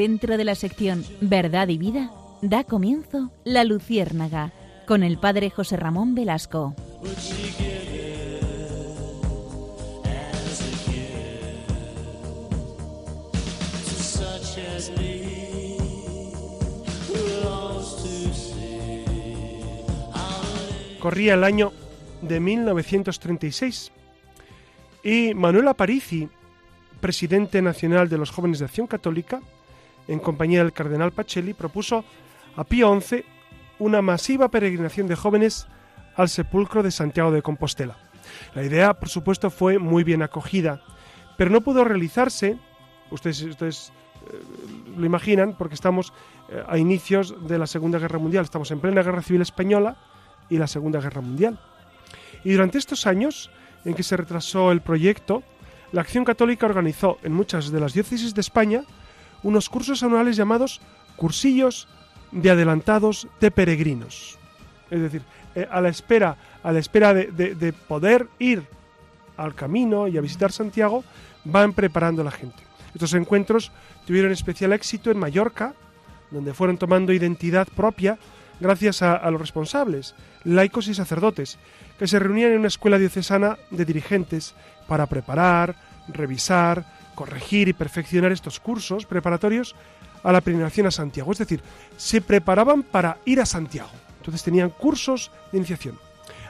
dentro de la sección Verdad y Vida, da comienzo La Luciérnaga con el padre José Ramón Velasco. Corría el año de 1936 y Manuel Aparici, presidente nacional de los jóvenes de Acción Católica, en compañía del cardenal Pacelli, propuso a Pío XI una masiva peregrinación de jóvenes al sepulcro de Santiago de Compostela. La idea, por supuesto, fue muy bien acogida, pero no pudo realizarse, ustedes, eh, lo imaginan, porque estamos eh, a inicios de la Segunda Guerra Mundial, estamos en plena Guerra Civil Española y la Segunda Guerra Mundial. Y durante estos años en que se retrasó el proyecto, la Acción Católica organizó en muchas de las diócesis de España unos cursos anuales llamados cursillos de adelantados de peregrinos. Es decir, eh, a la espera, a la espera de, poder ir al camino y a visitar Santiago, van preparando la gente. Estos encuentros tuvieron especial éxito en Mallorca, donde fueron tomando identidad propia gracias a, a, los responsables, laicos y sacerdotes, que se reunían en una escuela diocesana de dirigentes para preparar, revisar, corregir y perfeccionar estos cursos preparatorios a la peregrinación a Santiago. Es decir, se preparaban para ir a Santiago. Entonces tenían cursos de iniciación.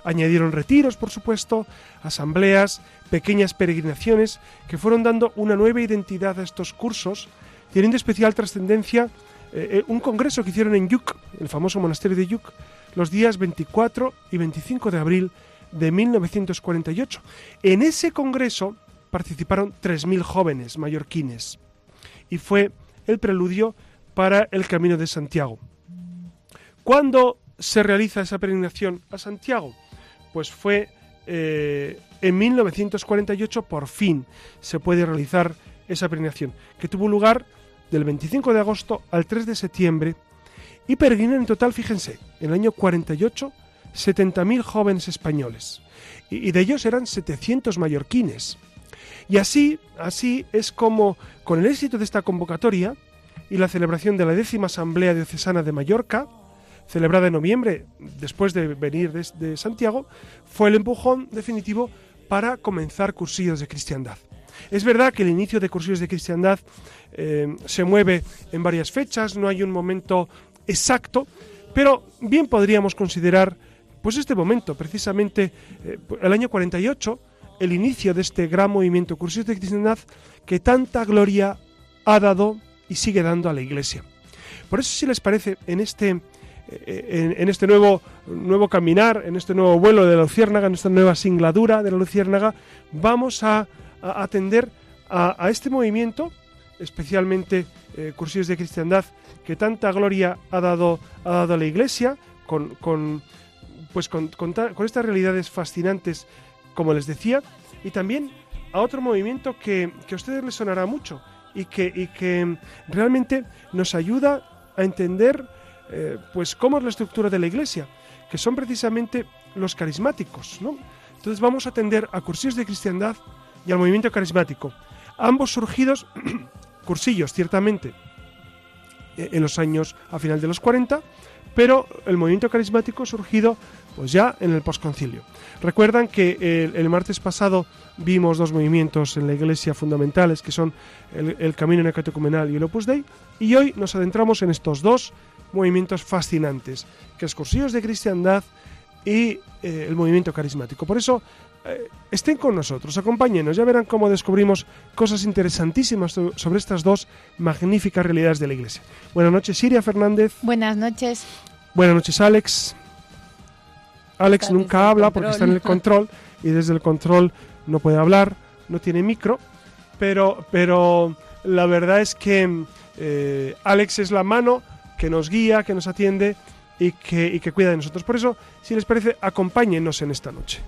Añadieron retiros, por supuesto, asambleas, pequeñas peregrinaciones que fueron dando una nueva identidad a estos cursos, teniendo especial trascendencia eh, eh, un congreso que hicieron en Yuc, el famoso monasterio de Yuc, los días 24 y 25 de abril de 1948. En ese congreso participaron 3.000 jóvenes mallorquines y fue el preludio para el Camino de Santiago. ¿Cuándo se realiza esa peregrinación a Santiago? Pues fue eh, en 1948 por fin se puede realizar esa peregrinación, que tuvo lugar del 25 de agosto al 3 de septiembre y peregrinan en total, fíjense, en el año 48, 70.000 jóvenes españoles y, y de ellos eran 700 mallorquines. Y así, así es como, con el éxito de esta convocatoria y la celebración de la décima Asamblea Diocesana de Mallorca, celebrada en noviembre, después de venir de, Santiago, fue el empujón definitivo para comenzar cursillos de cristiandad. Es verdad que el inicio de cursillos de cristiandad eh, se mueve en varias fechas, no hay un momento exacto, pero bien podríamos considerar pues este momento, precisamente eh, el año 48, el inicio de este gran movimiento cursillos de cristiandad que tanta gloria ha dado y sigue dando a la Iglesia. Por eso, si les parece, en este, eh, en, este nuevo, nuevo caminar, en este nuevo vuelo de la Luciérnaga, en esta nueva singladura de la Luciérnaga, vamos a, atender a, este movimiento, especialmente eh, cursillos de cristiandad, que tanta gloria ha dado, ha dado a la Iglesia, con, pues con estas realidades fascinantes como les decía, y también a otro movimiento que, a ustedes les sonará mucho y que, que realmente nos ayuda a entender eh, pues cómo es la estructura de la iglesia, que son precisamente los carismáticos. ¿no? Entonces vamos a atender a cursillos de cristiandad y al movimiento carismático, ambos surgidos, cursillos ciertamente, eh, en los años a final de los 40, pero el movimiento carismático surgido pues ya en el posconcilio. Recuerdan que el, martes pasado vimos dos movimientos en la Iglesia fundamentales, que son el, Camino Necatecumenal y el Opus Dei, y hoy nos adentramos en estos dos movimientos fascinantes, que es Cursillos de Cristiandad y eh, el movimiento carismático. Por eso, eh, estén con nosotros, acompáñenos, ya verán cómo descubrimos cosas interesantísimas sobre estas dos magníficas realidades de la Iglesia. Buenas noches, Siria Fernández. Buenas noches. Buenas noches, Alex. Alex nunca habla porque está en el control y desde el control no puede hablar, no tiene micro, pero, pero la verdad es que eh, Alex es la mano que nos guía, que nos atiende y que, y que cuida de nosotros. Por eso, si les parece, acompáñenos en esta noche.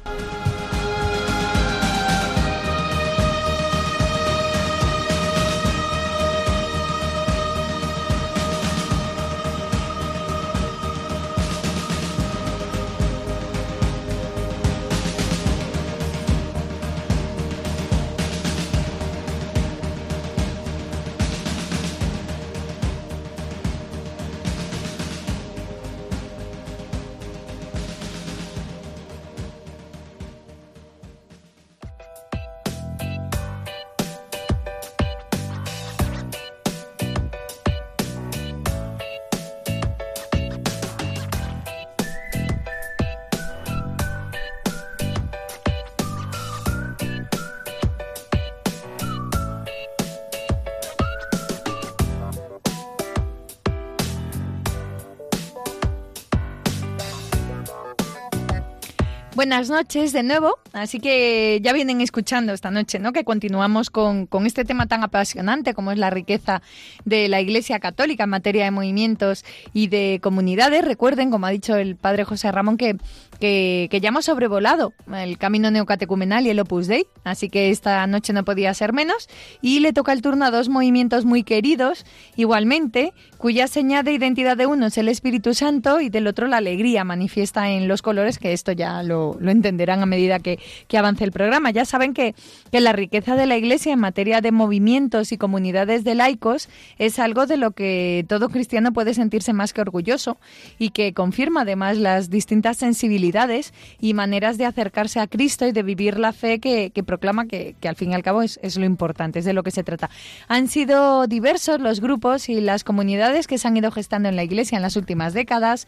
Buenas noches de nuevo, así que ya vienen escuchando esta noche, ¿no? Que continuamos con, con, este tema tan apasionante como es la riqueza de la Iglesia Católica en materia de movimientos y de comunidades. Recuerden, como ha dicho el padre José Ramón, que, que, que ya hemos sobrevolado el camino neocatecumenal y el Opus Dei, así que esta noche no podía ser menos. Y le toca el turno a dos movimientos muy queridos, igualmente, cuya señal de identidad de uno es el Espíritu Santo y del otro la alegría manifiesta en los colores, que esto ya lo lo, entenderán a medida que, avance el programa. Ya saben que, que la riqueza de la Iglesia en materia de movimientos y comunidades de laicos es algo de lo que todo cristiano puede sentirse más que orgulloso y que confirma además las distintas sensibilidades y maneras de acercarse a Cristo y de vivir la fe que, proclama que, al fin y al cabo es, es lo importante, es de lo que se trata. Han sido diversos los grupos y las comunidades que se han ido gestando en la Iglesia en las últimas décadas.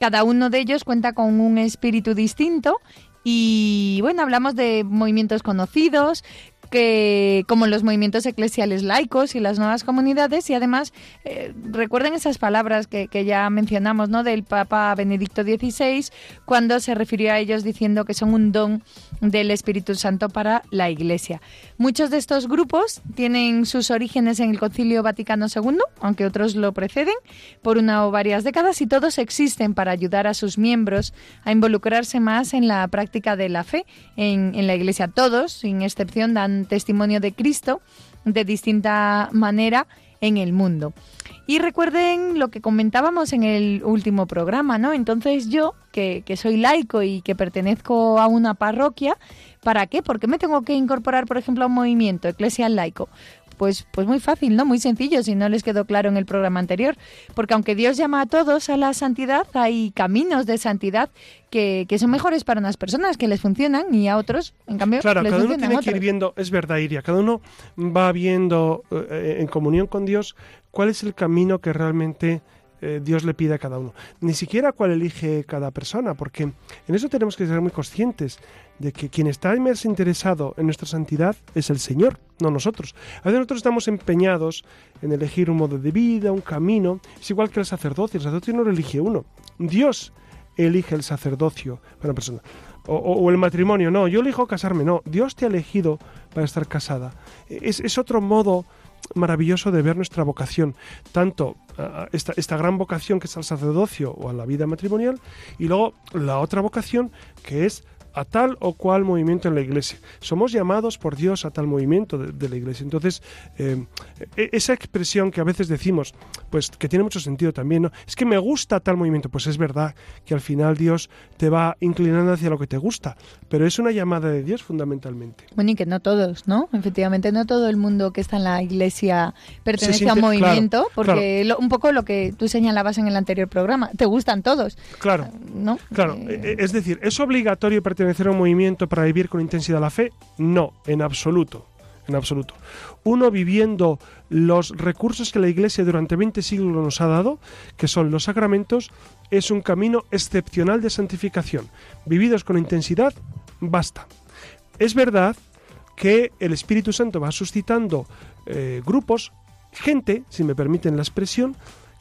Cada uno de ellos cuenta con un espíritu distinto y bueno, hablamos de movimientos conocidos, que como los movimientos eclesiales laicos y las nuevas comunidades y además eh, recuerden esas palabras que, que, ya mencionamos no del Papa Benedicto XVI cuando se refirió a ellos diciendo que son un don del Espíritu Santo para la Iglesia. Muchos de estos grupos tienen sus orígenes en el Concilio Vaticano II, aunque otros lo preceden, por una o varias décadas y todos existen para ayudar a sus miembros a involucrarse más en la práctica de la fe en, en la Iglesia. Todos, sin excepción, dan testimonio de Cristo de distinta manera en el mundo. Y recuerden lo que comentábamos en el último programa, ¿no? Entonces yo, que, que, soy laico y que pertenezco a una parroquia, ¿para qué? ¿Por qué me tengo que incorporar, por ejemplo, a un movimiento eclesial laico? Pues, pues muy fácil, ¿no? Muy sencillo, si no les quedó claro en el programa anterior. Porque aunque Dios llama a todos a la santidad, hay caminos de santidad que, que son mejores para unas personas, que les funcionan, y a otros, en cambio, claro, les cada uno tiene que ir viendo, es verdad, Iria, cada uno va viendo eh, en comunión con Dios cuál es el camino que realmente eh, Dios le pide a cada uno. Ni siquiera cuál elige cada persona, porque en eso tenemos que ser muy conscientes de que quien está más interesado en nuestra santidad es el Señor, no nosotros. A veces nosotros estamos empeñados en elegir un modo de vida, un camino. Es igual que el sacerdocio. El sacerdocio no lo elige uno. Dios elige el sacerdocio para una persona. O, el matrimonio. No, yo elijo casarme. No, Dios te ha elegido para estar casada. Es, es otro modo maravilloso de ver nuestra vocación, tanto esta, esta, gran vocación que es al sacerdocio o a la vida matrimonial, y luego la otra vocación que es a tal o cual movimiento en la iglesia. Somos llamados por Dios a tal movimiento de, la iglesia. Entonces, eh, e, esa expresión que a veces decimos, pues que tiene mucho sentido también, ¿no? Es que me gusta tal movimiento. Pues es verdad que al final Dios te va inclinando hacia lo que te gusta, pero es una llamada de Dios fundamentalmente. Bueno, y que no todos, ¿no? Efectivamente, no todo el mundo que está en la iglesia pertenece a un movimiento, porque un poco lo que tú señalabas en el anterior programa, te gustan todos. Claro. ¿No? Claro, eh, es decir, es obligatorio pertenecer pertenecer a un movimiento para vivir con intensidad la fe? No, en absoluto. En absoluto. Uno viviendo los recursos que la Iglesia durante 20 siglos nos ha dado, que son los sacramentos, es un camino excepcional de santificación. Vividos con intensidad, basta. Es verdad que el Espíritu Santo va suscitando eh, grupos, gente, si me permiten la expresión,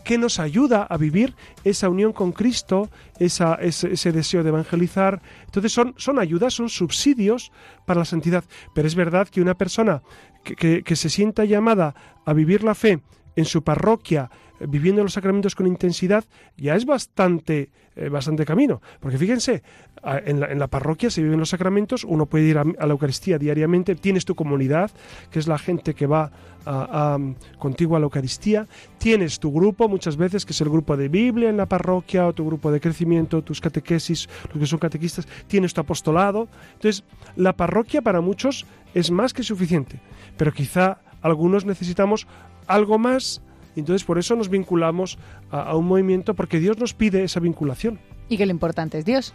que nos ayuda a vivir esa unión con Cristo, ese, deseo de evangelizar. Entonces son, son ayudas, son subsidios para la santidad. Pero es verdad que una persona que se sienta llamada a vivir la fe en su parroquia, viviendo los sacramentos con intensidad, ya es bastante, eh, bastante camino. Porque fíjense, en la, en la, parroquia se viven los sacramentos, uno puede ir a, la Eucaristía diariamente, tienes tu comunidad, que es la gente que va a, contigo a la Eucaristía, tienes tu grupo muchas veces, que es el grupo de Biblia en la parroquia, o tu grupo de crecimiento, tus catequesis, los que son catequistas, tienes tu apostolado. Entonces, la parroquia para muchos es más que suficiente, pero quizá algunos necesitamos algo más entonces por eso nos vinculamos a, un movimiento porque Dios nos pide esa vinculación. Y que lo importante es Dios.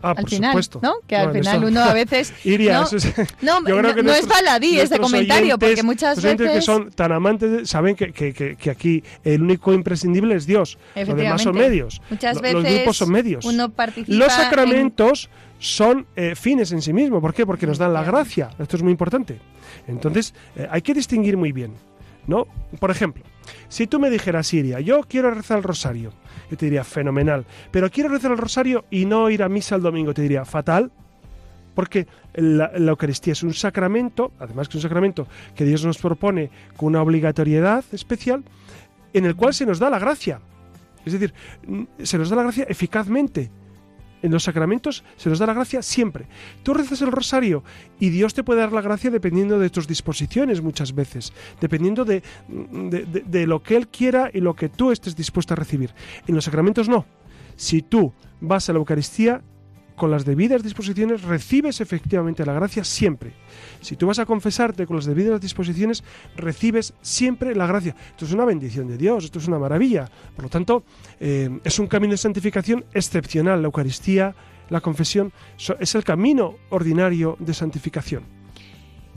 Ah, al por final, supuesto. ¿no? Que al final uno a veces Iria, no, eso es, no, no, es baladí ese comentario porque muchas veces que son tan amantes saben que, que, que, aquí el único imprescindible es Dios. Los demás son medios. Muchas veces los grupos son medios. Uno participa los sacramentos son eh, fines en sí mismos. ¿Por qué? Porque nos dan la gracia. Esto es muy importante. Entonces, eh, hay que distinguir muy bien. ¿no? Por ejemplo, si tú me dijeras, Siria, yo quiero rezar el rosario, yo te diría, fenomenal, pero quiero rezar el rosario y no ir a misa el domingo, te diría, fatal, porque la, Eucaristía es un sacramento, además que es un sacramento que Dios nos propone con una obligatoriedad especial, en el cual se nos da la gracia. Es decir, se nos da la gracia eficazmente. En los sacramentos se nos da la gracia siempre. Tú rezas el rosario y Dios te puede dar la gracia dependiendo de tus disposiciones muchas veces, dependiendo de, de, lo que Él quiera y lo que tú estés dispuesto a recibir. En los sacramentos no. Si tú vas a la Eucaristía, con las debidas disposiciones recibes efectivamente la gracia siempre. Si tú vas a confesarte con las debidas disposiciones, recibes siempre la gracia. Esto es una bendición de Dios, esto es una maravilla. Por lo tanto, eh, es un camino de santificación excepcional. La Eucaristía, la confesión, es el camino ordinario de santificación.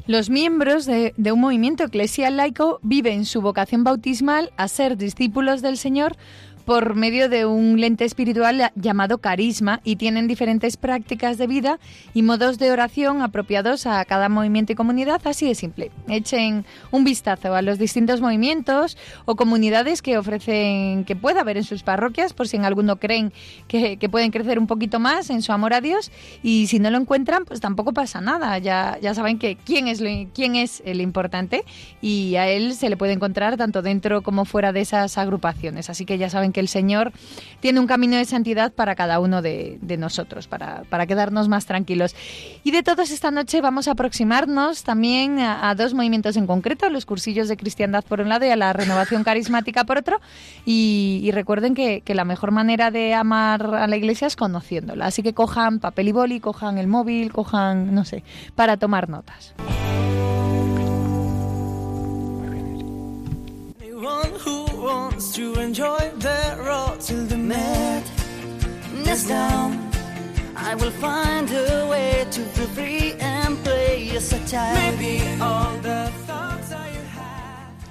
Los miembros de, de, un movimiento eclesial laico viven su vocación bautismal a ser discípulos del Señor por medio de un lente espiritual llamado carisma y tienen diferentes prácticas de vida y modos de oración apropiados a cada movimiento y comunidad, así de simple. Echen un vistazo a los distintos movimientos o comunidades que ofrecen, que pueda haber en sus parroquias, por si en alguno creen que, pueden crecer un poquito más en su amor a Dios y si no lo encuentran, pues tampoco pasa nada. Ya, ya saben que quién es, quién es el importante y a él se le puede encontrar tanto dentro como fuera de esas agrupaciones. Así que ya saben que el Señor tiene un camino de santidad para cada uno de, nosotros, para, quedarnos más tranquilos. Y de todos esta noche vamos a aproximarnos también a, dos movimientos en concreto, los cursillos de cristiandad por un lado y a la renovación carismática por otro. Y, recuerden que la mejor manera de amar a la iglesia es conociéndola. Así que cojan papel y boli, cojan el móvil, cojan, no sé, para tomar notas.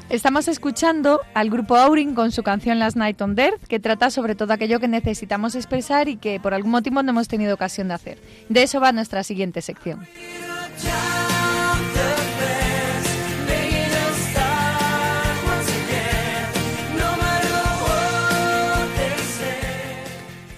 Estamos escuchando al grupo Aurin con su canción Last Night on Earth, que trata sobre todo aquello que necesitamos expresar y que por algún motivo no hemos tenido ocasión de hacer. De eso va nuestra siguiente sección.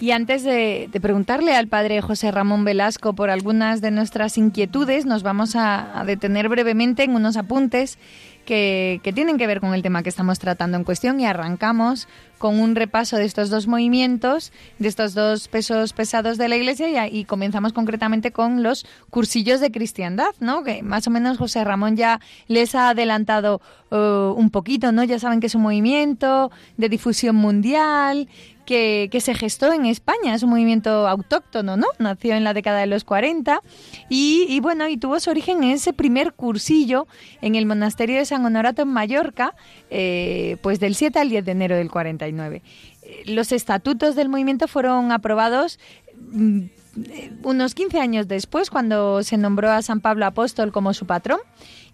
Y antes de, preguntarle al padre José Ramón Velasco por algunas de nuestras inquietudes, nos vamos a, detener brevemente en unos apuntes que, tienen que ver con el tema que estamos tratando en cuestión y arrancamos con un repaso de estos dos movimientos, de estos dos pesos pesados de la Iglesia y, comenzamos concretamente con los cursillos de cristiandad, ¿no? Que más o menos José Ramón ya les ha adelantado eh, un poquito, ¿no? Ya saben que es un movimiento de difusión mundial. Que, que, se gestó en España, es un movimiento autóctono, ¿no? Nació en la década de los 40 y, bueno, y tuvo su origen en ese primer cursillo en el monasterio de San Honorato en Mallorca, eh, pues del 7 al 10 de enero del 43. Eh, los estatutos del movimiento fueron aprobados mm, eh, unos 15 años después, cuando se nombró a San Pablo Apóstol como su patrón,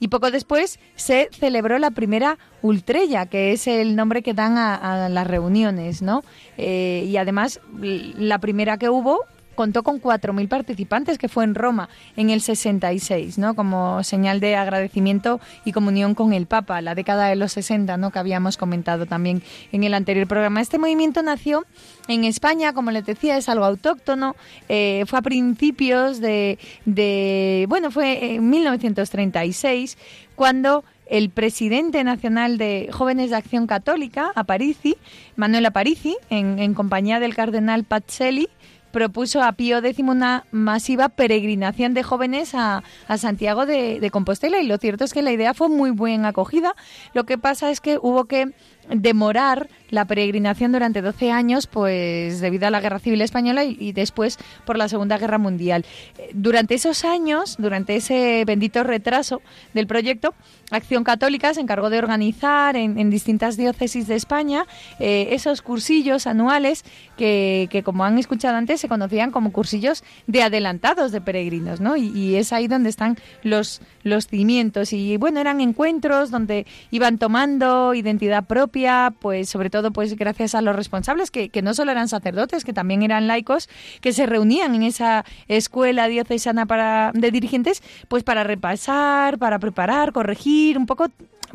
y poco después se celebró la primera ultrella, que es el nombre que dan a, las reuniones, ¿no? Eh, y además la primera que hubo contó con 4.000 participantes, que fue en Roma en el 66, ¿no? Como señal de agradecimiento y comunión con el Papa, la década de los 60, ¿no? Que habíamos comentado también en el anterior programa. Este movimiento nació en España, como les decía, es algo autóctono. Eh, fue a principios de, de, bueno, fue en 1936 cuando el presidente nacional de Jóvenes de Acción Católica, Aparici, Manuel Aparici, en, en compañía del cardenal Pazzelli, propuso a Pío X una masiva peregrinación de jóvenes a, Santiago de, de, Compostela y lo cierto es que la idea fue muy bien acogida. Lo que pasa es que hubo que demorar la peregrinación durante 12 años, pues debido a la Guerra Civil Española y, después por la Segunda Guerra Mundial. Durante esos años, durante ese bendito retraso del proyecto, Acción Católica se encargó de organizar en, distintas diócesis de España eh, esos cursillos anuales que, como han escuchado antes, se conocían como cursillos de adelantados de peregrinos, ¿no? Y, es ahí donde están los, los cimientos. Y bueno, eran encuentros donde iban tomando identidad propia, pues sobre todo todo pues gracias a los responsables, que, que no solo eran sacerdotes, que también eran laicos, que se reunían en esa escuela diocesana para, de dirigentes, pues para repasar, para preparar, corregir, un poco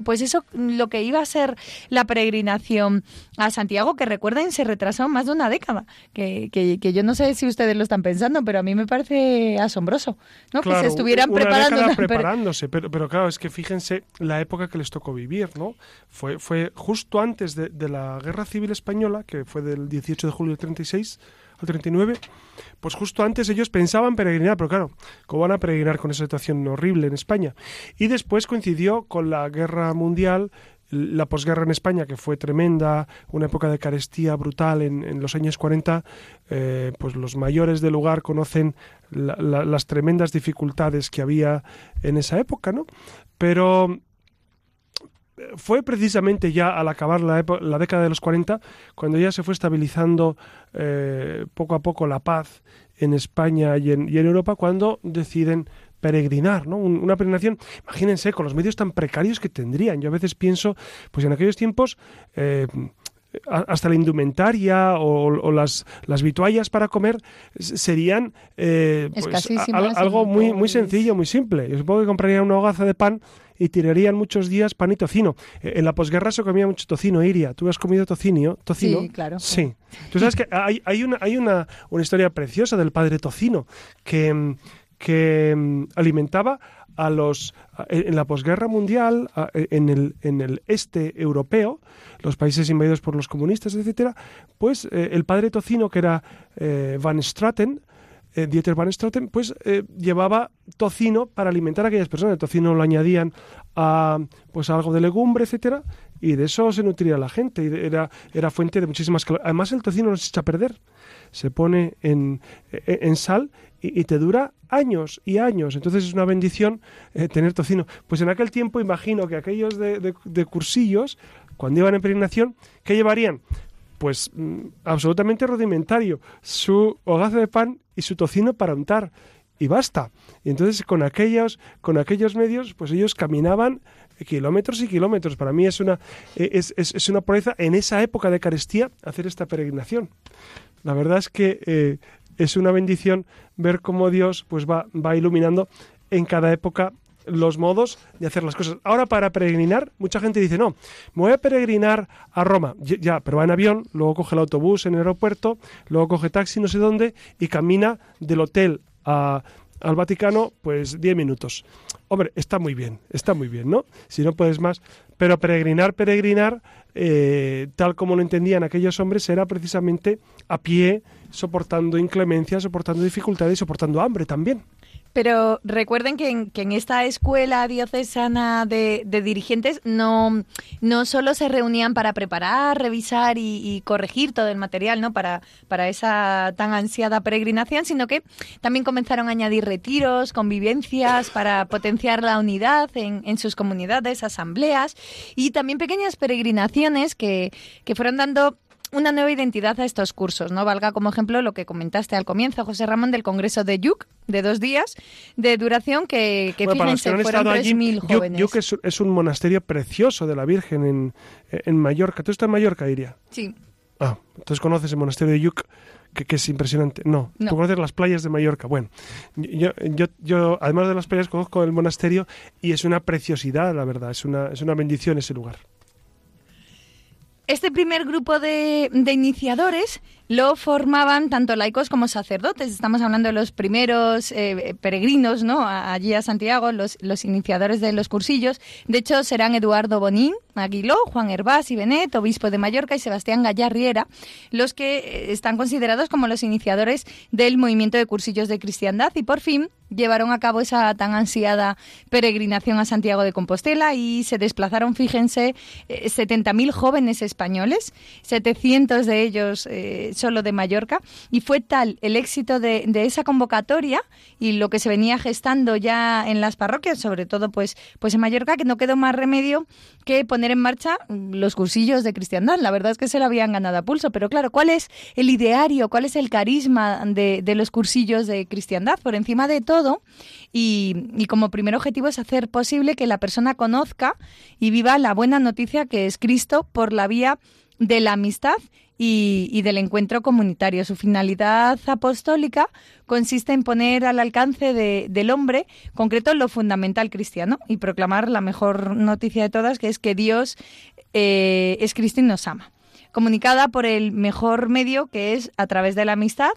pues eso, lo que iba a ser la peregrinación a Santiago, que recuerden, se retrasó más de una década, que, que, yo no sé si ustedes lo están pensando, pero a mí me parece asombroso, ¿no? que se estuvieran preparando. preparándose, pero, pero claro, es que fíjense la época que les tocó vivir, ¿no? Fue, fue justo antes de, de la Guerra Civil Española, que fue del 18 de julio del 36 al 39, pues justo antes ellos pensaban peregrinar, pero claro, ¿cómo van a peregrinar con esa situación horrible en España? Y después coincidió con la guerra mundial, la posguerra en España, que fue tremenda, una época de carestía brutal en, los años 40, eh, pues los mayores del lugar conocen las tremendas dificultades que había en esa época, ¿no? Pero fue precisamente ya al acabar la, la, década de los 40 cuando ya se fue estabilizando eh, poco a poco la paz en España y en, y en Europa cuando deciden peregrinar, ¿no? Una peregrinación, imagínense, con los medios tan precarios que tendrían. Yo a veces pienso, pues en aquellos tiempos, eh, hasta la indumentaria o, las, las vituallas para comer serían eh, pues, algo muy, muy sencillo, muy simple. Yo supongo que compraría una hogaza de pan y tirarían muchos días pan y tocino. Eh, en la posguerra se comía mucho tocino, Iria. ¿Tú has comido tocino? ¿Tocino? Sí, claro. Sí. Tú sabes que hay, hay, una, hay una, una historia preciosa del padre Tocino que, que mm, alimentaba a los en la posguerra mundial en el en el este europeo los países invadidos por los comunistas etcétera pues eh, el padre tocino que era eh, Van Straten eh, Dieter Van Straten, pues eh, llevaba tocino para alimentar a aquellas personas. El tocino lo añadían a pues algo de legumbre, etcétera, y de eso se nutría la gente. Y era, era fuente de muchísimas calorías. Además, el tocino no se echa a perder. Se pone en, e, en sal y, te dura años y años. Entonces es una bendición eh, tener tocino. Pues en aquel tiempo imagino que aquellos de, de cursillos, cuando iban en peregrinación, ¿qué llevarían? Pues mm, absolutamente rudimentario, su hogaza de pan y su tocino para untar y basta. Y entonces con aquellos, con aquellos medios, pues ellos caminaban kilómetros y kilómetros. Para mí es una, e, es, es, una proeza en esa época de carestía hacer esta peregrinación. La verdad es que eh, es una bendición ver cómo Dios pues va, va iluminando en cada época los modos de hacer las cosas. Ahora para peregrinar, mucha gente dice, no, me voy a peregrinar a Roma. Ya, pero va en avión, luego coge el autobús en el aeropuerto, luego coge taxi no sé dónde y camina del hotel al Vaticano pues 10 minutos. Hombre, está muy bien, está muy bien, ¿no? Si no puedes más. Pero peregrinar, peregrinar, eh, tal como lo entendían aquellos hombres, era precisamente a pie, soportando inclemencias, soportando dificultades, soportando hambre también. Pero recuerden que en, que en esta escuela diocesana de, dirigentes no, no solo se reunían para preparar, revisar y, corregir todo el material ¿no? para, para esa tan ansiada peregrinación, sino que también comenzaron a añadir retiros, convivencias para potenciar la unidad en, en sus comunidades, asambleas y también pequeñas peregrinaciones que, que fueron dando una nueva identidad a estos cursos, ¿no? Valga como ejemplo lo que comentaste al comienzo, José Ramón, del Congreso de Yuc, de dos días de duración, que, que fíjense, fueron 3.000 jóvenes. Yuc, es, un monasterio precioso de la Virgen en, en Mallorca. ¿Tú estás en Mallorca, Iria? Sí. Ah, entonces conoces el monasterio de Yuc, que, es impresionante. No, tú conoces las playas de Mallorca. Bueno, yo, yo, yo, además de las playas, conozco el monasterio y es una preciosidad, la verdad. Es una, es una bendición ese lugar. Este primer grupo de, iniciadores lo formaban tanto laicos como sacerdotes. Estamos hablando de los primeros eh, peregrinos ¿no? allí a Santiago, los, los, iniciadores de los cursillos. De hecho, serán Eduardo Bonín, Aguiló, Juan Hervás y Benet, obispo de Mallorca, y Sebastián Gallarriera, los que eh, están considerados como los iniciadores del movimiento de cursillos de cristiandad. Y por fin llevaron a cabo esa tan ansiada peregrinación a Santiago de Compostela y se desplazaron, fíjense, 70.000 eh, jóvenes españoles, 700 de ellos eh, solo de Mallorca, y fue tal el éxito de, esa convocatoria y lo que se venía gestando ya en las parroquias, sobre todo pues, pues en Mallorca, que no quedó más remedio que poner en marcha los cursillos de cristiandad. La verdad es que se lo habían ganado a pulso, pero claro, ¿cuál es el ideario, cuál es el carisma de, de los cursillos de cristiandad? Por encima de todo, y, y, como primer objetivo es hacer posible que la persona conozca y viva la buena noticia que es Cristo por la vía de la amistad y, del encuentro comunitario. Su finalidad apostólica consiste en poner al alcance del hombre, concreto, lo fundamental cristiano y proclamar la mejor noticia de todas, que es que Dios eh, es Cristo y nos ama. Comunicada por el mejor medio, que es a través de la amistad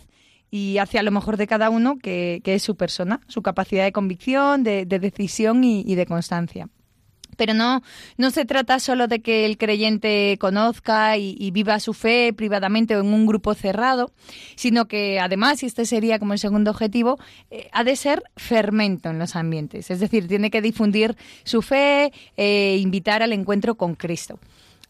y hacia lo mejor de cada uno, que, es su persona, su capacidad de convicción, de, decisión y de constancia. Pero no, no se trata solo de que el creyente conozca y, viva su fe privadamente o en un grupo cerrado, sino que además, y este sería como el segundo objetivo, eh, ha de ser fermento en los ambientes. Es decir, tiene que difundir su fe e invitar al encuentro con Cristo.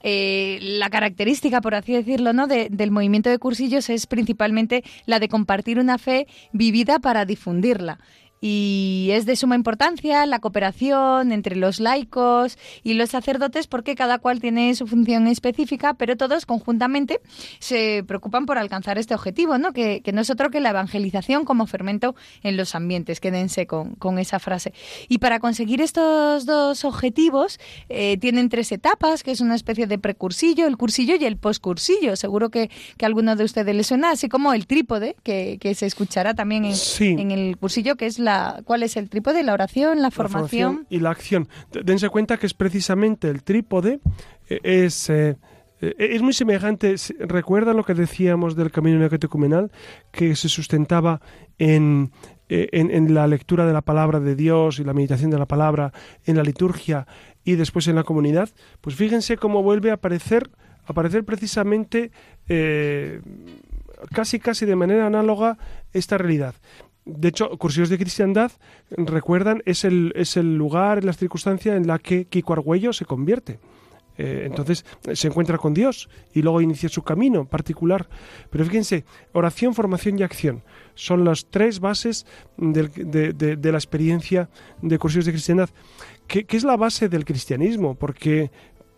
Eh, la característica, por así decirlo, ¿no? del movimiento de cursillos es principalmente la de compartir una fe vivida para difundirla y es de suma importancia la cooperación entre los laicos y los sacerdotes porque cada cual tiene su función específica, pero todos conjuntamente se preocupan por alcanzar este objetivo, ¿no? Que, no es otro que la evangelización como fermento en los ambientes. Quédense con, con esa frase. Y para conseguir estos dos objetivos eh, tienen tres etapas, que es una especie de precursillo, el cursillo y el poscursillo. Seguro que, que a alguno de ustedes les suena, así como el trípode, que, que se escuchará también en, en el cursillo, que es cuál es el trípode, la oración, la formación. y la acción. Dense cuenta que es precisamente el trípode, eh, es... Eh, eh, es muy semejante, recuerda lo que decíamos del camino neocatecumenal, que se sustentaba en, en, la lectura de la palabra de Dios y la meditación de la palabra, en la liturgia y después en la comunidad, pues fíjense cómo vuelve a aparecer, aparecer precisamente casi casi de manera análoga esta realidad. De hecho, Cursillos de Cristiandad, recuerdan, es el, es el lugar, la circunstancia en la que Kiko Argüello se convierte. Eh, entonces se encuentra con Dios y luego inicia su camino particular. Pero fíjense, oración, formación y acción son las tres bases de, la experiencia de Cursillos de Cristiandad, que, es la base del cristianismo, porque,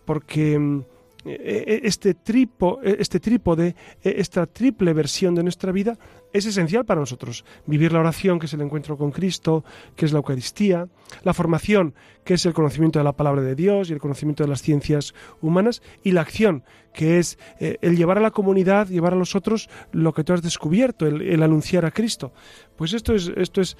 porque mm, este, tripo, e, este trípode, esta triple versión de nuestra vida es esencial para nosotros. Vivir la oración, que es el encuentro con Cristo, que es la Eucaristía, la formación, que es el conocimiento de la palabra de Dios y el conocimiento de las ciencias humanas, y la acción, que es el llevar a la comunidad, llevar a los otros lo que tú has descubierto, el, anunciar a Cristo. Pues esto es, esto es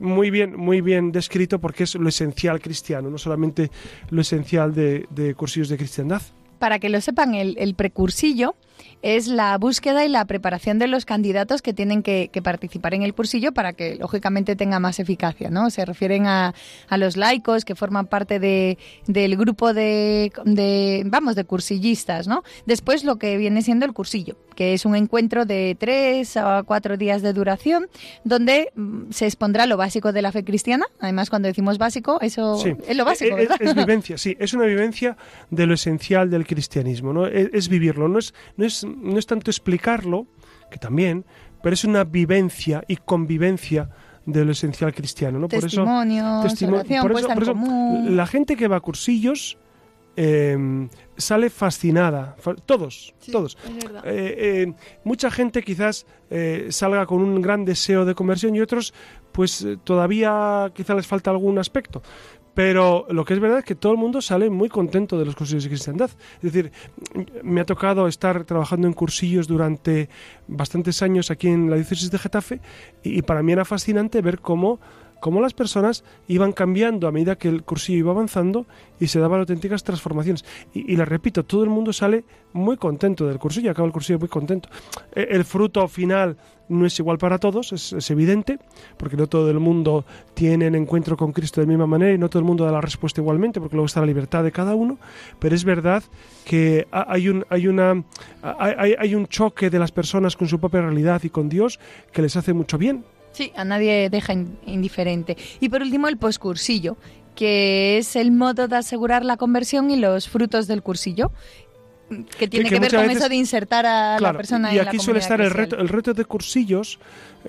muy, bien, muy bien descrito porque es lo esencial cristiano, no solamente lo esencial de, de cursillos de cristiandad para que lo sepan, el, precursillo es la búsqueda y la preparación de los candidatos que tienen que, participar en el cursillo para que, lógicamente, tenga más eficacia. ¿no? Se refieren a, los laicos que forman parte de, del grupo de, vamos, de cursillistas. ¿no? Después, lo que viene siendo el cursillo, que es un encuentro de tres a cuatro días de duración, donde mm, se expondrá lo básico de la fe cristiana. Además, cuando decimos básico, eso es lo básico, ¿verdad? Es, vivencia, sí, es una vivencia de lo esencial del cristianismo, ¿no? Es, vivirlo, no es, no, es, no es tanto explicarlo, que también, pero es una vivencia y convivencia de lo esencial cristiano, ¿no? por eso, por eso, la gente que va a cursillos eh, sale fascinada. Todos, todos. Eh, eh, mucha gente quizás salga con un gran deseo de conversión y otros, pues todavía quizás les falta algún aspecto. Pero lo que es verdad es que todo el mundo sale muy contento de los cursillos de cristiandad. Es decir, me ha tocado estar trabajando en cursillos durante bastantes años aquí en la diócesis de Getafe y para mí era fascinante ver cómo cómo las personas iban cambiando a medida que el cursillo iba avanzando y se daban auténticas transformaciones. Y, y les repito, todo el mundo sale muy contento del cursillo, acaba el cursillo muy contento. E, el fruto final no es igual para todos, es, evidente, porque no todo el mundo tiene el encuentro con Cristo de la misma manera y no todo el mundo da la respuesta igualmente, porque luego está la libertad de cada uno, pero es verdad que hay un, hay una, hay, hay un choque de las personas con su propia realidad y con Dios que les hace mucho bien. Sí, a nadie deja indiferente. Y por último, el poscursillo, que es el modo de asegurar la conversión y los frutos del cursillo que tiene que, ver con eso de insertar a la persona y aquí suele estar el reto el reto de cursillos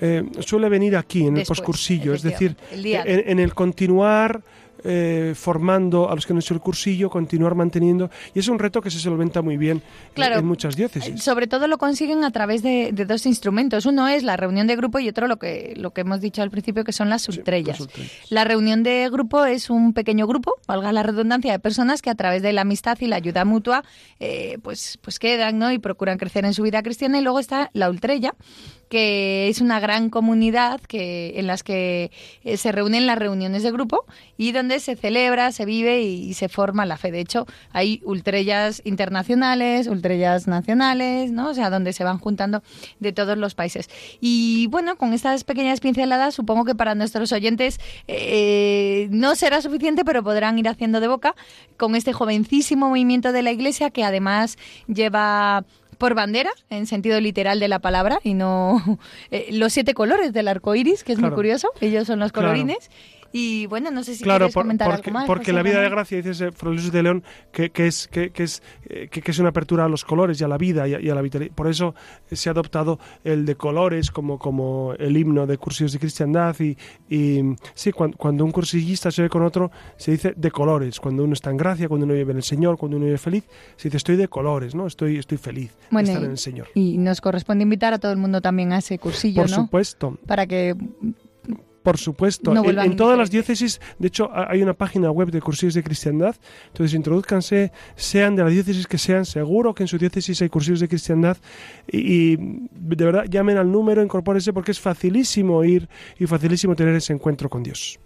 eh, suele venir aquí en el poscursillo es decir en, el continuar eh, formando a los que han hecho el cursillo, continuar manteniendo. Y es un reto que se solventa muy bien en muchas diócesis. Sobre todo lo consiguen a través de, dos instrumentos. Uno es la reunión de grupo y otro lo que, lo que hemos dicho al principio, que son las subtrellas. la reunión de grupo es un pequeño grupo, valga la redundancia, de personas que a través de la amistad y la ayuda mutua eh, pues, pues quedan ¿no? y procuran crecer en su vida cristiana. Y luego está la ultrella, que es una gran comunidad que, en las que eh, se reúnen las reuniones de grupo y donde se celebra, se vive y, se forma la fe. De hecho, hay ultrellas internacionales, ultrellas nacionales, ¿no? O sea, donde se van juntando de todos los países. Y bueno, con estas pequeñas pinceladas, supongo que para nuestros oyentes eh, no será suficiente, pero podrán ir haciendo de boca con este jovencísimo movimiento de la Iglesia que además lleva por bandera, en sentido literal de la palabra, y no eh, los siete colores del arco iris, que es muy curioso. Ellos son los colorines. Y bueno, no sé si claro, quieres comentar porque, algo más. Porque la vida de gracia, dice Fray de León, que, es, que, es, eh, que, es una apertura a los colores y a la vida y a, la vitalidad. Por eso se ha adoptado el de colores como, como el himno de cursillos de cristiandad. Y, y sí, cuando, un cursillista se ve con otro, se dice de colores. Cuando uno está en gracia, cuando uno vive en el Señor, cuando uno vive feliz, se dice estoy de colores, ¿no? Estoy, estoy feliz de estar en el Señor. Y nos corresponde invitar a todo el mundo también a ese cursillo, Por supuesto. Para que por supuesto. en, todas las diócesis, de hecho, hay una página web de cursillos de cristiandad. Entonces, introduzcanse, sean de la diócesis que sean, seguro que en su diócesis hay cursillos de cristiandad. Y, de verdad, llamen al número, incorpórense, porque es facilísimo ir y facilísimo tener ese encuentro con Dios.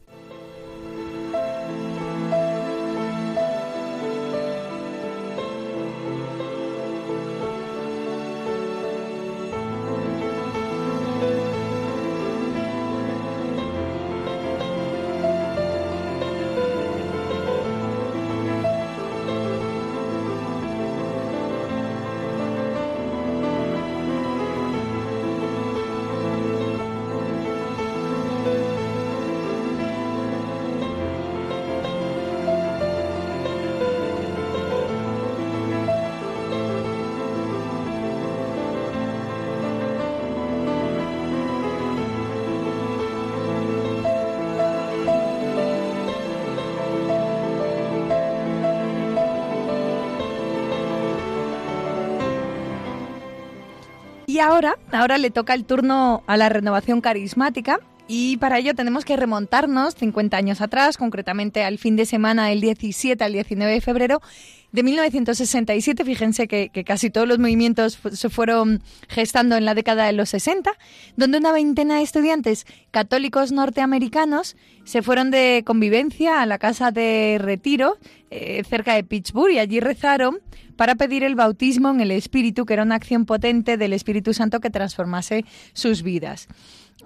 Y ahora, ahora le toca el turno a la renovación carismática. Y para ello tenemos que remontarnos 50 años atrás, concretamente al fin de semana del 17 al 19 de febrero de 1967. Fíjense que, casi todos los movimientos se fueron gestando en la década de los 60, donde una veintena de estudiantes católicos norteamericanos se fueron de convivencia a la casa de retiro eh, cerca de Pittsburgh y allí rezaron para pedir el bautismo en el Espíritu, que era una acción potente del Espíritu Santo que transformase sus vidas.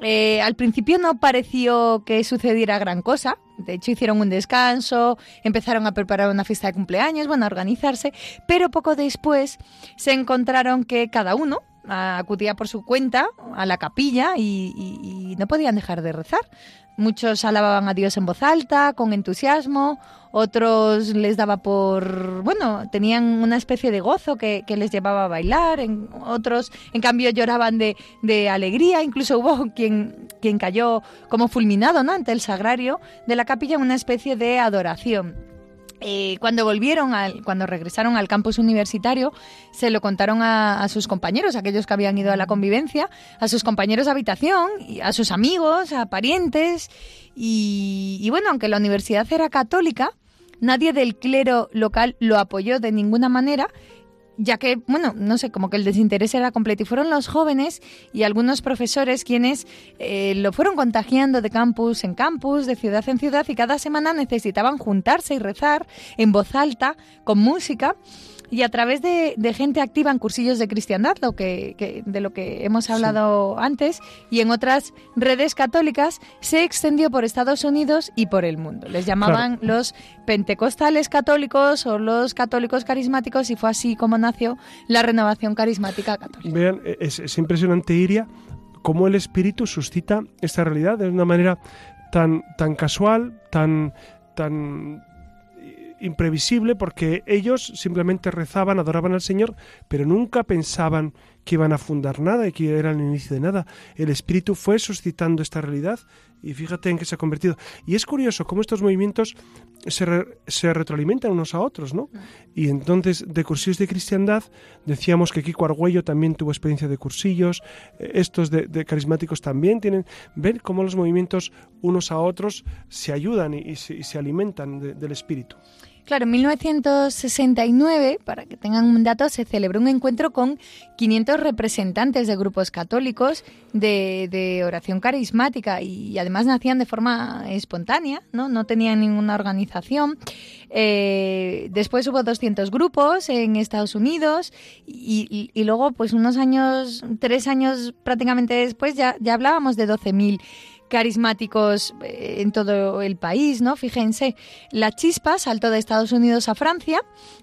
Eh, al principio no pareció que sucediera gran cosa. De hecho, hicieron un descanso, empezaron a preparar una fiesta de cumpleaños, bueno, a organizarse, pero poco después se encontraron que cada uno acudía por su cuenta a la capilla y no podían dejar de rezar. Muchos alababan a Dios en voz alta, con entusiasmo, otros les daba por, bueno, tenían una especie de gozo que, les llevaba a bailar, en, otros en cambio lloraban de, de, alegría, incluso hubo quien, quien cayó como fulminado ante el sagrario de la capilla en una especie de adoración. Eh, cuando volvieron, al, cuando regresaron al campus universitario, se lo contaron a, sus compañeros, aquellos que habían ido a la convivencia, a sus compañeros de habitación, a sus amigos, a parientes. y bueno, aunque la universidad era católica, nadie del clero local lo apoyó de ninguna manera ya que, bueno, no sé, como que el desinterés era completo. Y fueron los jóvenes y algunos profesores quienes eh, lo fueron contagiando de campus en campus, de ciudad en ciudad, y cada semana necesitaban juntarse y rezar en voz alta, con música y a través de, gente activa en cursillos de cristiandad, lo que, de lo que hemos hablado antes, y en otras redes católicas, se extendió por Estados Unidos y por el mundo. Les llamaban los pentecostales católicos o los católicos carismáticos y fue así como nació la renovación carismática católica. Vean, es, es impresionante, Iria, cómo el Espíritu suscita esta realidad de una manera tan, tan casual, tan, tan imprevisible porque ellos simplemente rezaban, adoraban al Señor, pero nunca pensaban que iban a fundar nada y que era el inicio de nada. El Espíritu fue suscitando esta realidad y fíjate en qué se ha convertido. Y es curioso cómo estos movimientos se, se retroalimentan unos a otros, ¿no? Y entonces, de cursillos de cristiandad, decíamos que Kiko Argüello también tuvo experiencia de cursillos, eh, estos de, carismáticos también tienen. Ver cómo los movimientos unos a otros se ayudan y, se, alimentan del Espíritu. Claro, en 1969, para que tengan un dato, se celebró un encuentro con 500 representantes de grupos católicos de, oración carismática y además nacían de forma espontánea, no, no tenían ninguna organización. Eh, después hubo 200 grupos en Estados Unidos y, luego, pues unos años, tres años prácticamente después, ya, ya hablábamos de 12.000 carismáticos eh, en todo el país, ¿no? Fíjense, la chispa saltó de Estados Unidos a Francia,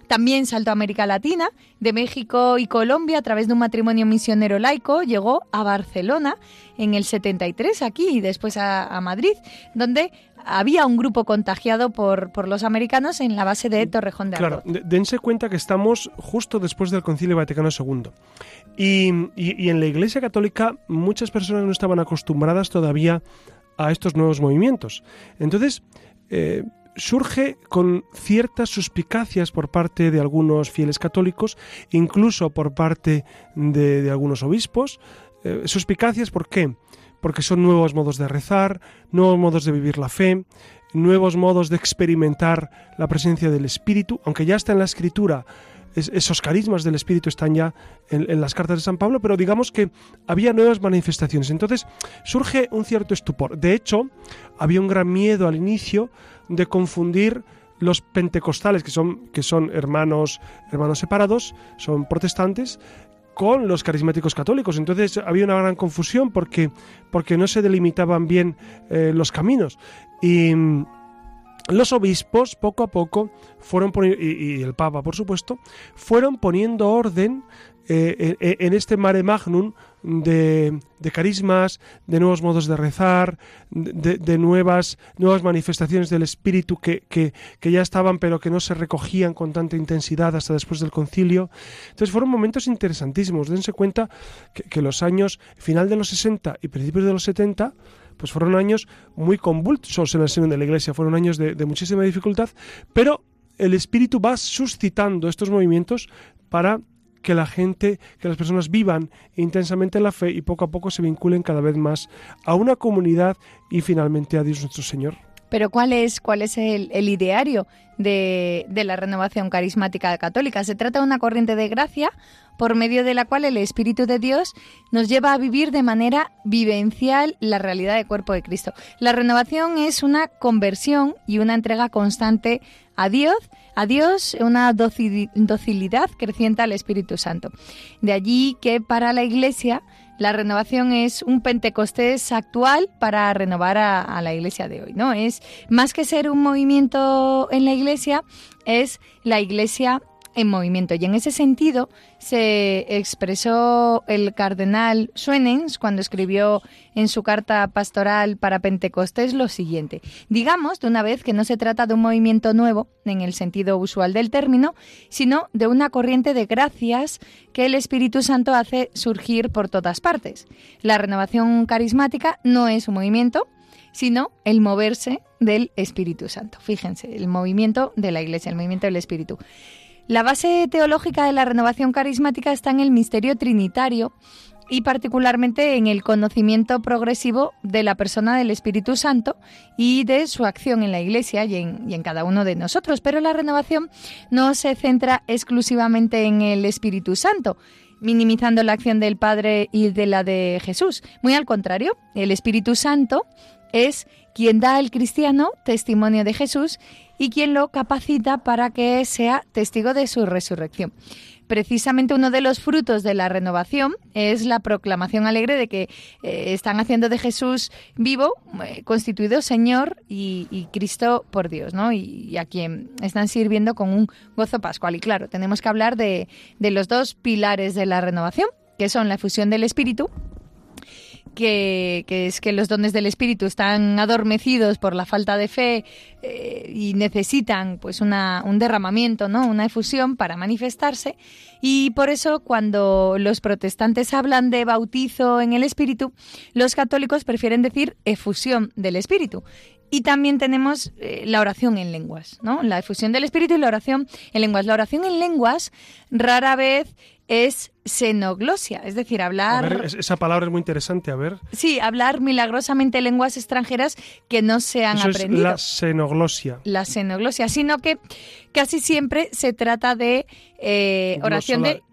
también saltó a América Latina, de México y Colombia a través de un matrimonio misionero laico, llegó a Barcelona en el 73 aquí y después a, Madrid, donde había un grupo contagiado por, por, los americanos en la base de Torrejón de Ardoz. Claro, dense cuenta que estamos justo después del Concilio Vaticano II. Y, en la Iglesia Católica muchas personas no estaban acostumbradas todavía a estos nuevos movimientos. Entonces, eh, surge con ciertas suspicacias por parte de algunos fieles católicos, incluso por parte de, algunos obispos. Eh, suspicacias, ¿por qué? Porque son nuevos modos de rezar, nuevos modos de vivir la fe, nuevos modos de experimentar la presencia del Espíritu, aunque ya está en la Escritura esos carismas del Espíritu están ya en, las cartas de San Pablo, pero digamos que había nuevas manifestaciones. Entonces surge un cierto estupor. De hecho, había un gran miedo al inicio de confundir los pentecostales, que son, que son hermanos, hermanos separados, son protestantes, con los carismáticos católicos. Entonces había una gran confusión porque, porque no se delimitaban bien eh, los caminos. Y los obispos poco a poco fueron y, el Papa por supuesto, fueron poniendo orden eh, en, este mare magnum de, carismas, de nuevos modos de rezar, de, nuevas, nuevas manifestaciones del espíritu que, que, ya estaban pero que no se recogían con tanta intensidad hasta después del concilio. Entonces fueron momentos interesantísimos. Dense cuenta que, que los años final de los 60 y principios de los 70 pues fueron años muy convulsos en el seno de la Iglesia, fueron años de, muchísima dificultad, pero el Espíritu va suscitando estos movimientos para que la gente, que las personas vivan intensamente la fe y poco a poco se vinculen cada vez más a una comunidad y finalmente a Dios nuestro Señor. Pero ¿cuál es, cuál es el, ideario de, de, la renovación carismática católica? Se trata de una corriente de gracia por medio de la cual el Espíritu de Dios nos lleva a vivir de manera vivencial la realidad del cuerpo de Cristo. La renovación es una conversión y una entrega constante a Dios, a Dios una docilidad creciente al Espíritu Santo. De allí que para la Iglesia la renovación es un Pentecostés actual para renovar a, la iglesia de hoy, ¿no? Es más que ser un movimiento en la iglesia, es la iglesia en movimiento. Y en ese sentido se expresó el cardenal Suenens cuando escribió en su carta pastoral para Pentecostés lo siguiente. Digamos de una vez que no se trata de un movimiento nuevo en el sentido usual del término, sino de una corriente de gracias que el Espíritu Santo hace surgir por todas partes. La renovación carismática no es un movimiento, sino el moverse del Espíritu Santo. Fíjense, el movimiento de la Iglesia, el movimiento del Espíritu. La base teológica de la renovación carismática está en el misterio trinitario y particularmente en el conocimiento progresivo de la persona del Espíritu Santo y de su acción en la Iglesia y en, cada uno de nosotros. Pero la renovación no se centra exclusivamente en el Espíritu Santo, minimizando la acción del Padre y de la de Jesús. Muy al contrario, el Espíritu Santo es quien da al cristiano testimonio de Jesús y quien lo capacita para que sea testigo de su resurrección. Precisamente uno de los frutos de la renovación es la proclamación alegre de que eh, están haciendo de Jesús vivo, eh, constituido Señor y, Cristo por Dios, ¿no? Y, a quien están sirviendo con un gozo pascual. Y claro, tenemos que hablar de, de los dos pilares de la renovación, que son la fusión del Espíritu que, es que los dones del Espíritu están adormecidos por la falta de fe eh, y necesitan pues una, un derramamiento, ¿no? una efusión para manifestarse. Y por eso cuando los protestantes hablan de bautizo en el Espíritu, los católicos prefieren decir efusión del Espíritu. Y también tenemos eh, la oración en lenguas, ¿no? La efusión del espíritu y la oración en lenguas. La oración en lenguas rara vez es xenoglosia, es decir, hablar... esa palabra es muy interesante, a ver. Sí, hablar milagrosamente lenguas extranjeras que no se han aprendido. la xenoglosia. La xenoglosia, sino que casi siempre se trata de eh, oración de...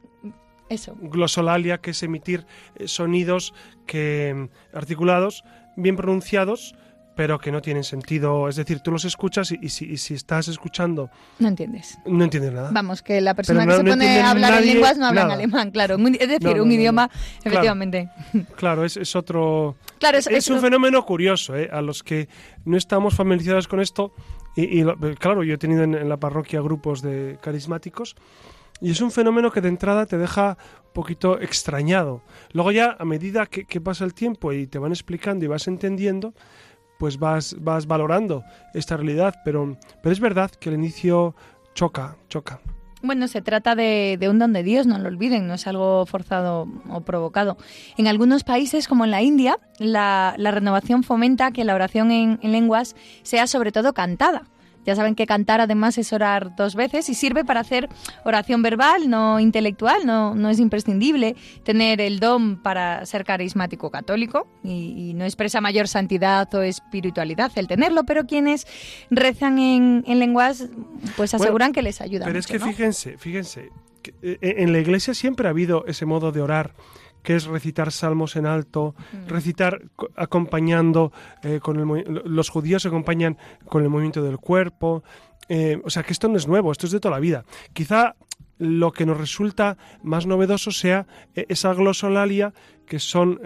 Eso. Glosolalia, que es emitir eh, sonidos que mm, articulados, bien pronunciados, pero que no tienen sentido. Es decir, tú los escuchas y, si, estás escuchando... No entiendes. No entiendes nada. Vamos, que la persona que se pone a hablar en lenguas no habla en alemán, claro. Es decir, un idioma, efectivamente. Claro, es, otro... Claro, es, un fenómeno curioso, ¿eh? A los que no estamos familiarizados con esto, y, claro, yo he tenido en, la parroquia grupos de carismáticos, y es un fenómeno que de entrada te deja un poquito extrañado. Luego ya, a medida que, que pasa el tiempo y te van explicando y vas entendiendo, pues vas, vas valorando esta realidad, pero, pero es verdad que el inicio choca, choca. Bueno, se trata de, un don de Dios, no lo olviden, no es algo forzado o provocado. En algunos países, como en la India, la, renovación fomenta que la oración en lenguas sea sobre todo cantada. Ya saben que cantar además es orar dos veces y sirve para hacer oración verbal, no intelectual, no, no es imprescindible tener el don para ser carismático católico y, no expresa mayor santidad o espiritualidad el tenerlo, pero quienes rezan en, lenguas pues aseguran que les ayuda. Pero es que fíjense, fíjense, eh, en la iglesia siempre ha habido ese modo de orar que es recitar salmos en alto, recitar acompañando eh, con el, los judíos acompañan con el movimiento del cuerpo, eh, o sea que esto no es nuevo, esto es de toda la vida. Quizá lo que nos resulta más novedoso sea eh, esa glosolalia que son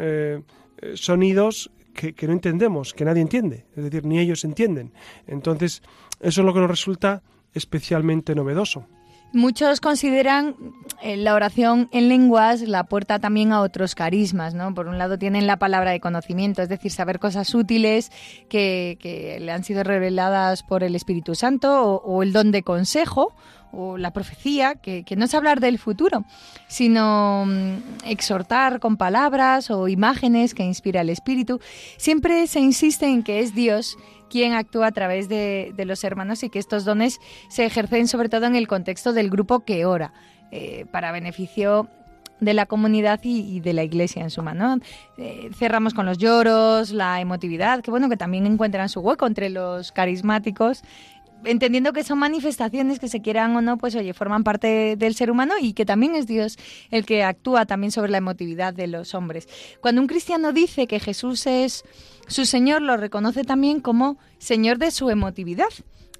sonidos que, que, no entendemos, que nadie entiende, es decir, ni ellos entienden. Entonces, eso es lo que nos resulta especialmente novedoso. Muchos consideran eh, la oración en lenguas la puerta también a otros carismas, ¿no? Por un lado tienen la palabra de conocimiento, es decir, saber cosas útiles que, le han sido reveladas por el Espíritu Santo o, el don de consejo o la profecía, que, que, no es hablar del futuro, sino mm, exhortar con palabras o imágenes que inspira el Espíritu. Siempre se insiste en que es Dios quien actúa a través de, los hermanos y que estos dones se ejercen sobre todo en el contexto del grupo que ora, eh, para beneficio de la comunidad y, de la iglesia en suma, ¿no? Eh, cerramos con los lloros, la emotividad, que bueno, que también encuentran su hueco entre los carismáticos entendiendo que son manifestaciones que se quieran o no, pues oye, forman parte del ser humano y que también es Dios el que actúa también sobre la emotividad de los hombres. Cuando un cristiano dice que Jesús es su Señor, lo reconoce también como Señor de su emotividad.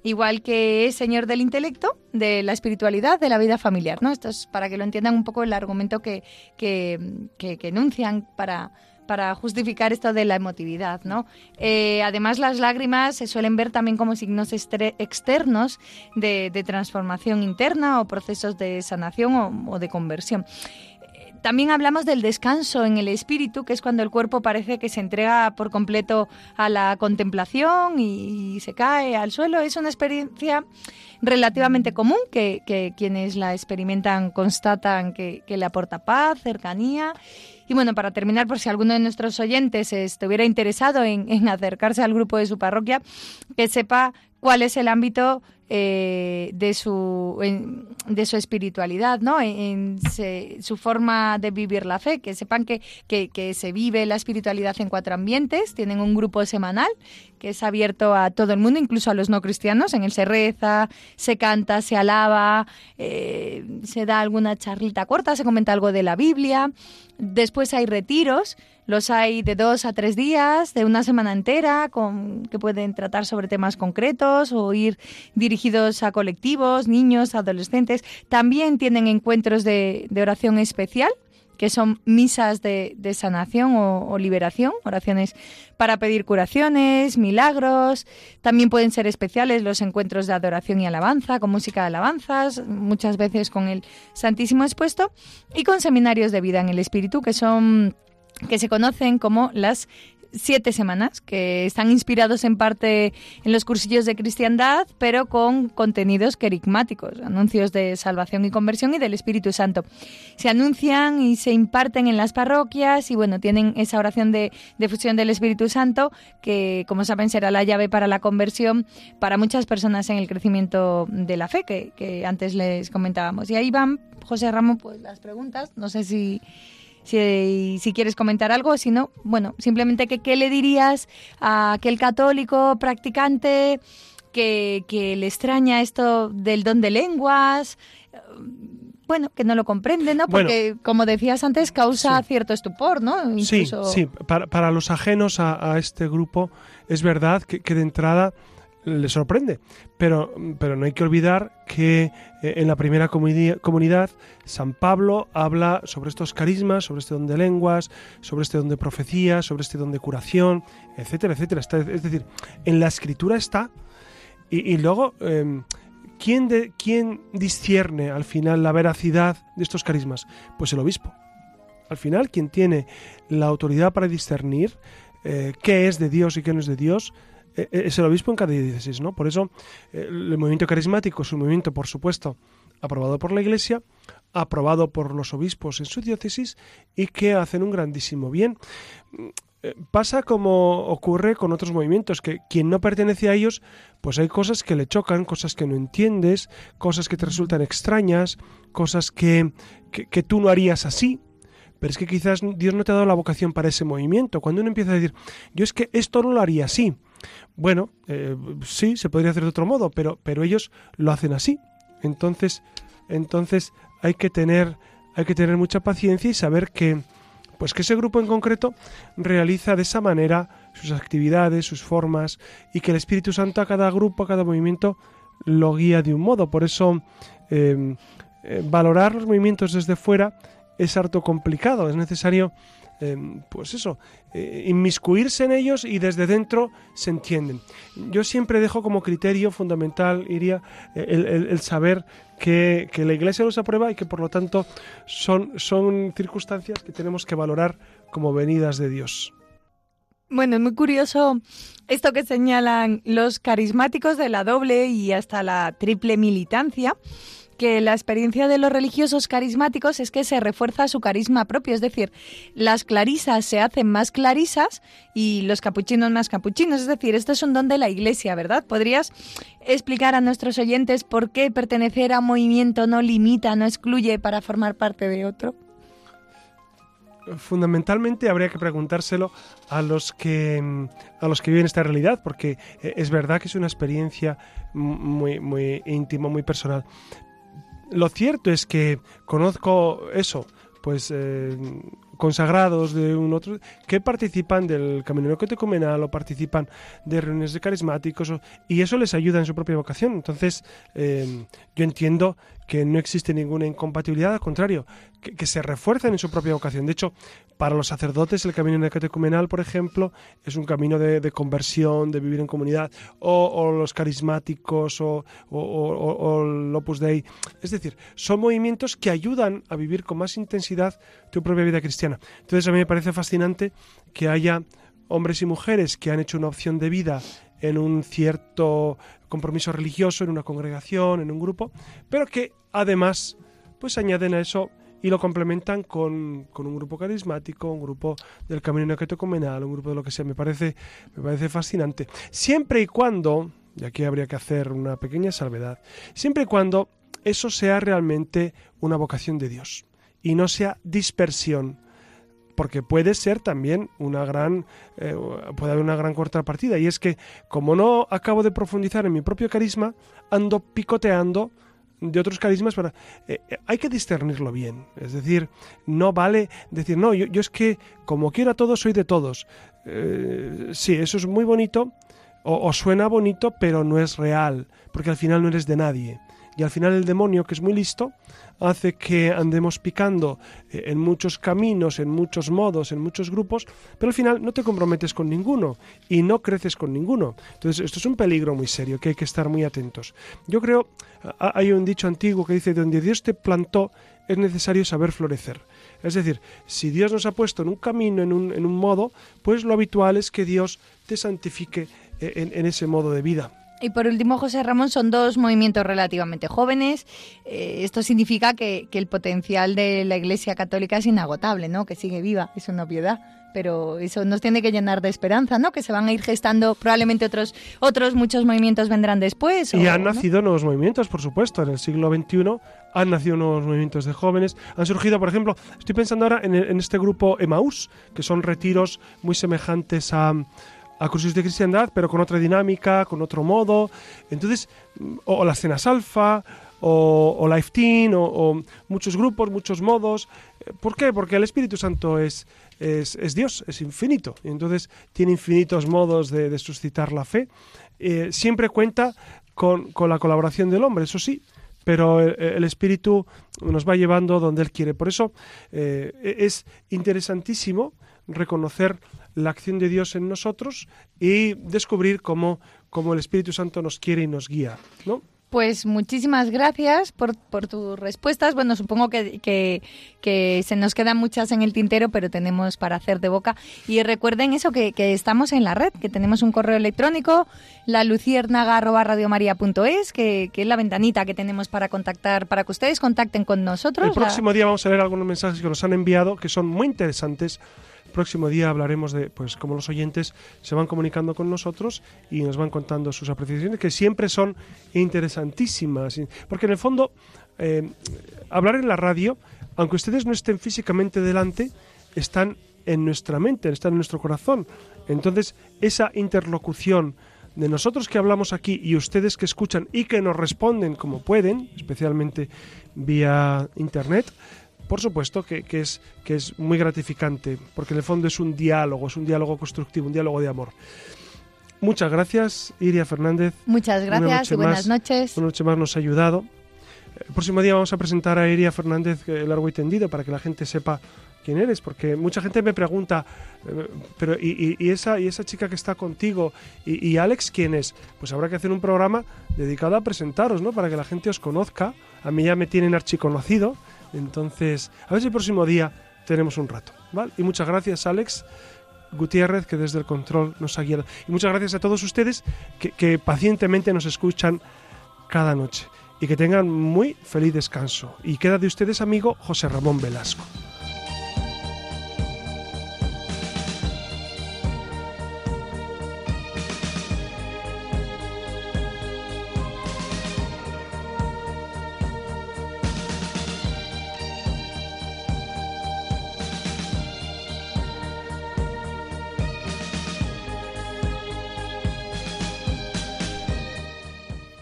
Igual que es señor del intelecto, de la espiritualidad, de la vida familiar, ¿no? Esto es para que lo entiendan un poco el argumento que, que, que enuncian para, para justificar esto de la emotividad, ¿no? Eh, además, las lágrimas se suelen ver también como signos externos de, transformación interna o procesos de sanación o, de conversión. También hablamos del descanso en el espíritu, que es cuando el cuerpo parece que se entrega por completo a la contemplación y, se cae al suelo. Es una experiencia relativamente común que, quienes la experimentan constatan que, que le aporta paz, cercanía y bueno, para terminar, por si alguno de nuestros oyentes estuviera interesado en, acercarse al grupo de su parroquia, que sepa cuál es el ámbito eh, de, su, de su espiritualidad, ¿no? en, su forma de vivir la fe, que sepan que, que, se vive la espiritualidad en cuatro ambientes, tienen un grupo semanal que es abierto a todo el mundo, incluso a los no cristianos, en él se reza, se canta, se alaba, eh, se da alguna charlita corta, se comenta algo de la Biblia, después hay retiros, los hay de dos a tres días, de una semana entera, con, que pueden tratar sobre temas concretos o ir dirigidos a colectivos, niños, adolescentes. También tienen encuentros de, oración especial que son misas de, sanación o, liberación, oraciones para pedir curaciones, milagros. También pueden ser especiales los encuentros de adoración y alabanza, con música de alabanzas, muchas veces con el Santísimo expuesto, y con seminarios de vida en el Espíritu, que son que se conocen como las siete semanas, que están inspirados en parte en los cursillos de cristiandad, pero con contenidos querigmáticos, anuncios de salvación y conversión y del Espíritu Santo. Se anuncian y se imparten en las parroquias y bueno, tienen esa oración de, fusión del Espíritu Santo que, como saben, será la llave para la conversión para muchas personas en el crecimiento de la fe, que, que antes les comentábamos. Y ahí van, José Ramón, pues las preguntas. No sé si si, si, quieres comentar algo, si no, bueno, simplemente que qué le dirías a aquel católico practicante que, que le extraña esto del don de lenguas, bueno, que no lo comprende, ¿no? Porque, como decías antes, causa cierto estupor, ¿no? Sí, sí, para, para los ajenos a, a, este grupo es verdad que, que de entrada le sorprende. Pero, pero no hay que olvidar que eh, en la primera comunidad San Pablo habla sobre estos carismas, sobre este don de lenguas, sobre este don de profecía, sobre este don de curación, etcétera, etcétera. es decir, en la escritura está. Y, luego, em, ¿quién, de, ¿quién discierne al final la veracidad de estos carismas? Pues el obispo. Al final, quien tiene la autoridad para discernir eh, qué es de Dios y qué no es de Dios, es el obispo en cada diócesis, ¿no? Por eso eh, el movimiento carismático es un movimiento, por supuesto, aprobado por la Iglesia, aprobado por los obispos en su diócesis y que hacen un grandísimo bien. Pasa como ocurre con otros movimientos, que quien no pertenece a ellos, pues hay cosas que le chocan, cosas que no entiendes, cosas que te resultan extrañas, cosas que, que, que tú no harías así, pero es que quizás Dios no te ha dado la vocación para ese movimiento. Cuando uno empieza a decir, yo es que esto no lo haría así, bueno, eh, sí, se podría hacer de otro modo, pero, pero ellos lo hacen así. Entonces, entonces hay que tener, hay que tener mucha paciencia y saber que, pues que ese grupo en concreto realiza de esa manera sus actividades, sus formas, y que el Espíritu Santo a cada grupo, a cada movimiento, lo guía de un modo. Por eso, eh, eh, valorar los movimientos desde fuera es harto complicado. Es necesario Em, pues eso, eh, inmiscuirse en ellos y desde dentro se entienden. Yo siempre dejo como criterio fundamental, iría, eh, el, saber que, la Iglesia los aprueba y que por lo tanto son, son circunstancias que tenemos que valorar como venidas de Dios. Bueno, es muy curioso esto que señalan los carismáticos de la doble y hasta la triple militancia que la experiencia de los religiosos carismáticos es que se refuerza su carisma propio, es decir, las clarisas se hacen más clarisas y los capuchinos más capuchinos, es decir, esto es un don de la Iglesia, ¿verdad? ¿Podrías explicar a nuestros oyentes por qué pertenecer a un movimiento no limita, no excluye para formar parte de otro? fundamentalmente habría que preguntárselo a los que a los que viven esta realidad porque eh, es verdad que es una experiencia muy muy íntima muy personal lo cierto es que conozco eso, pues eh, consagrados de un otro que participan del camino catecumenal o participan de reuniones de carismáticos y eso les ayuda en su propia vocación. Entonces, eh, yo entiendo que no existe ninguna incompatibilidad, al contrario, que, se refuerzan en su propia vocación. De hecho, para los sacerdotes el camino catecumenal, por ejemplo, es un camino de, conversión, de vivir en comunidad, o, los carismáticos, o, o, el Opus Dei. Es decir, son movimientos que ayudan a vivir con más intensidad tu propia vida cristiana. Entonces a mí me parece fascinante que haya hombres y mujeres que han hecho una opción de vida en un cierto compromiso religioso, en una congregación, en un grupo, pero que además pues añaden a eso y lo complementan con, un grupo carismático, un grupo del camino comunal, un grupo de lo que sea. Me parece, me parece fascinante. Siempre y cuando, y aquí habría que hacer una pequeña salvedad, siempre y cuando eso sea realmente una vocación de Dios y no sea dispersión porque puede ser también una gran eh, puede haber una gran contrapartida. Y es que como no acabo de profundizar en mi propio carisma ando picoteando de otros carismas para eh, eh, hay que discernirlo bien. Es decir no vale decir no yo, es que como quiero a todos soy de todos sí eso es muy bonito o suena bonito pero no es real porque al final no eres de nadie y al final el demonio, que es muy listo, hace que andemos picando eh, en muchos caminos, en muchos modos, en muchos grupos, pero al final no te comprometes con ninguno y no creces con ninguno. Entonces, esto es un peligro muy serio que hay que estar muy atentos. Yo creo, hay un dicho antiguo que dice, donde Dios te plantó es necesario saber florecer. Es decir, si Dios nos ha puesto en un camino, en un, en un modo, pues lo habitual es que Dios te santifique eh, en, en ese modo de vida. Y por último, José Ramón, son dos movimientos relativamente jóvenes. Eh, esto significa que, que, el potencial de la Iglesia Católica es inagotable, ¿no? Que sigue viva, es una obviedad. Pero eso nos tiene que llenar de esperanza, ¿no? Que se van a ir gestando, probablemente otros, otros muchos movimientos vendrán después. Y han nacido nuevos movimientos, por supuesto. En el siglo XXI han nacido nuevos movimientos de jóvenes. Han surgido, por ejemplo, estoy pensando ahora en, en este grupo Emaús, que son retiros muy semejantes a a Cursos de Cristiandad, pero con otra dinámica, con otro modo. Entonces, o, las cenas alfa, o, o Life Team, o, muchos grupos, muchos modos. ¿Por qué? Porque el Espíritu Santo es, es, es Dios, es infinito. Y entonces tiene infinitos modos de, suscitar la fe. Eh, siempre cuenta con, con, la colaboración del hombre, eso sí, pero el, el, Espíritu nos va llevando donde Él quiere. Por eso eh, es interesantísimo reconocer la acción de Dios en nosotros y descubrir cómo, cómo el Espíritu Santo nos quiere y nos guía, ¿no? Pues muchísimas gracias por, por tus respuestas. Bueno, supongo que, que, que, se nos quedan muchas en el tintero, pero tenemos para hacer de boca. Y recuerden eso, que, que estamos en la red, que tenemos un correo electrónico, la luciérnaga.radiomaria.es, que, que es la ventanita que tenemos para contactar, para que ustedes contacten con nosotros. El próximo día vamos a leer algunos mensajes que nos han enviado, que son muy interesantes próximo día hablaremos de pues cómo los oyentes se van comunicando con nosotros y nos van contando sus apreciaciones que siempre son interesantísimas. Porque en el fondo eh, hablar en la radio aunque ustedes no estén físicamente delante están en nuestra mente están en nuestro corazón. Entonces esa interlocución de nosotros que hablamos aquí y ustedes que escuchan y que nos responden como pueden especialmente vía internet por supuesto que, que, es, que es muy gratificante, porque en el fondo es un diálogo, es un diálogo constructivo, un diálogo de amor. Muchas gracias, Iria Fernández. Muchas gracias buenas más, noches. Una noche más nos ha ayudado. El próximo día vamos a presentar a Iria Fernández largo y tendido para que la gente sepa quién eres, porque mucha gente me pregunta, pero ¿y, y, esa, y esa chica que está contigo? ¿Y, ¿Y, Alex quién es? Pues habrá que hacer un programa dedicado a presentaros, ¿no? Para que la gente os conozca. A mí ya me tienen archiconocido, entonces, a ver si el próximo día tenemos un rato. ¿vale? Y muchas gracias, Alex Gutiérrez, que desde el control nos ha guiado. Y muchas gracias a todos ustedes que, que pacientemente nos escuchan cada noche. Y que tengan muy feliz descanso. Y queda de ustedes, amigo José Ramón Velasco.